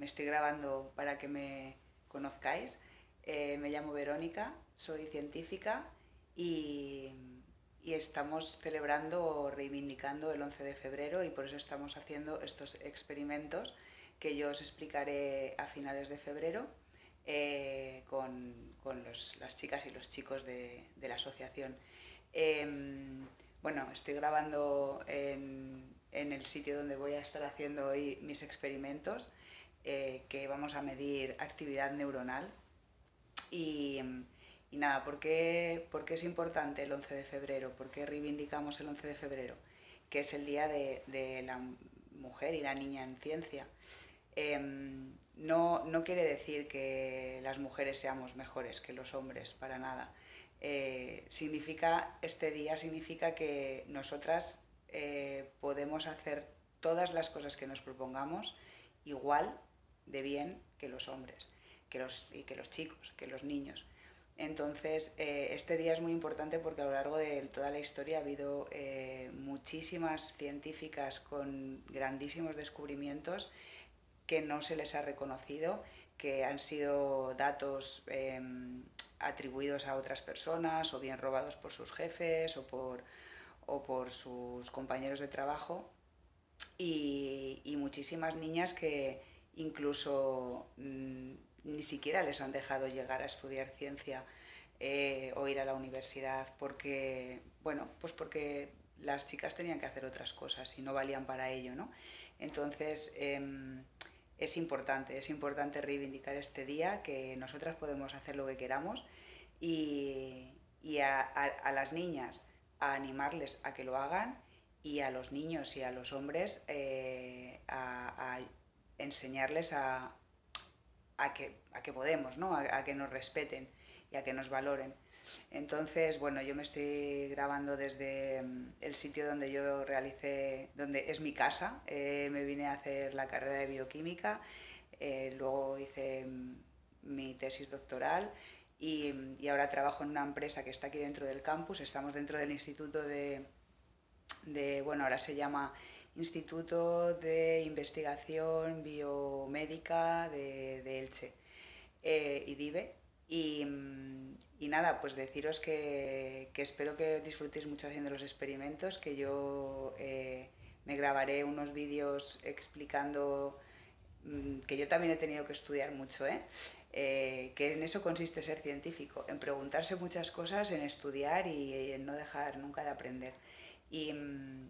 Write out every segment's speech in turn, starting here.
estoy grabando para que me conozcáis. Eh, me llamo Verónica, soy científica y, y estamos celebrando, reivindicando el 11 de febrero y por eso estamos haciendo estos experimentos que yo os explicaré a finales de febrero eh, con, con los, las chicas y los chicos de, de la asociación. Em, bueno, estoy grabando en, en, el sitio donde voy a estar haciendo hoy mis experimentos, eh, que vamos a medir actividad neuronal. Y, y nada, ¿por qué, ¿por qué, es importante el 11 de febrero? ¿Por qué reivindicamos el 11 de febrero? Que es el Día de, de la Mujer y la Niña en Ciencia. Eh, no, no, quiere decir que las mujeres seamos mejores que los hombres, para nada. Eh, significa, este día significa que nosotras eh, podemos hacer todas las cosas que nos propongamos igual de bien que los hombres que los, y que los chicos, que los niños. Entonces, eh, este día es muy importante porque a lo largo de toda la historia ha habido eh, muchísimas científicas con grandísimos descubrimientos que no se les ha reconocido, que han sido datos eh, atribuidos a otras personas o bien robados por sus jefes o por, o por sus compañeros de trabajo y, muchísimas niñas que incluso mmm, ni siquiera les han dejado llegar a estudiar ciencia eh, o ir a la universidad porque, bueno, pues porque las chicas tenían que hacer otras cosas y no valían para ello, ¿no? Entonces, eh, es importante, es importante reivindicar este día, que nosotras podemos hacer lo que queramos y, a, las niñas a animarles a que lo hagan y a los niños y a los hombres eh, a, enseñarles a, que, a, que, podemos, ¿no? a, que nos respeten y a que nos valoren. Entonces, bueno, yo me estoy grabando desde mm, el sitio donde yo realicé, donde es mi casa. Eh, me vine a hacer la carrera de bioquímica, eh, luego hice mm, mi tesis doctoral y, y, ahora trabajo en una empresa que está aquí dentro del campus. Estamos dentro del Instituto de, de bueno, ahora se llama Instituto de Investigación Biomédica de, de Elche, eh, IDIBE. Y, y, nada, pues deciros que, que, espero que disfrutéis mucho haciendo los experimentos, que yo eh, me grabaré unos vídeos explicando que yo también he tenido que estudiar mucho, ¿eh? Eh, que en eso consiste ser científico, en preguntarse muchas cosas, en estudiar y, en no dejar nunca de aprender. Y,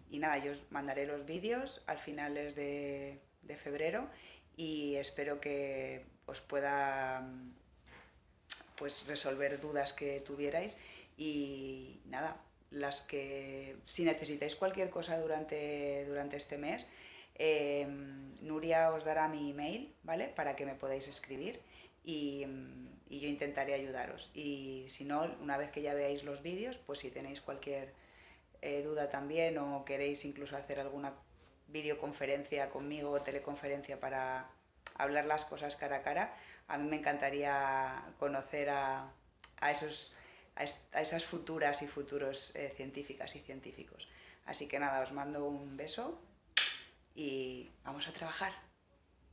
y, nada, yo os mandaré los vídeos al finales de, de febrero y espero que os pueda pues resolver dudas que tuvierais y nada, las que si necesitáis cualquier cosa durante, durante este mes, eh, Nuria os dará mi email, ¿vale? Para que me podáis escribir y, y, yo intentaré ayudaros. Y si no, una vez que ya veáis los vídeos, pues si tenéis cualquier eh, duda también o queréis incluso hacer alguna videoconferencia conmigo o teleconferencia para hablar las cosas cara a cara, a mí me encantaría conocer a, esos, a, esas futuras y futuros eh, científicas y científicos. Así que nada, os mando un beso y vamos a trabajar.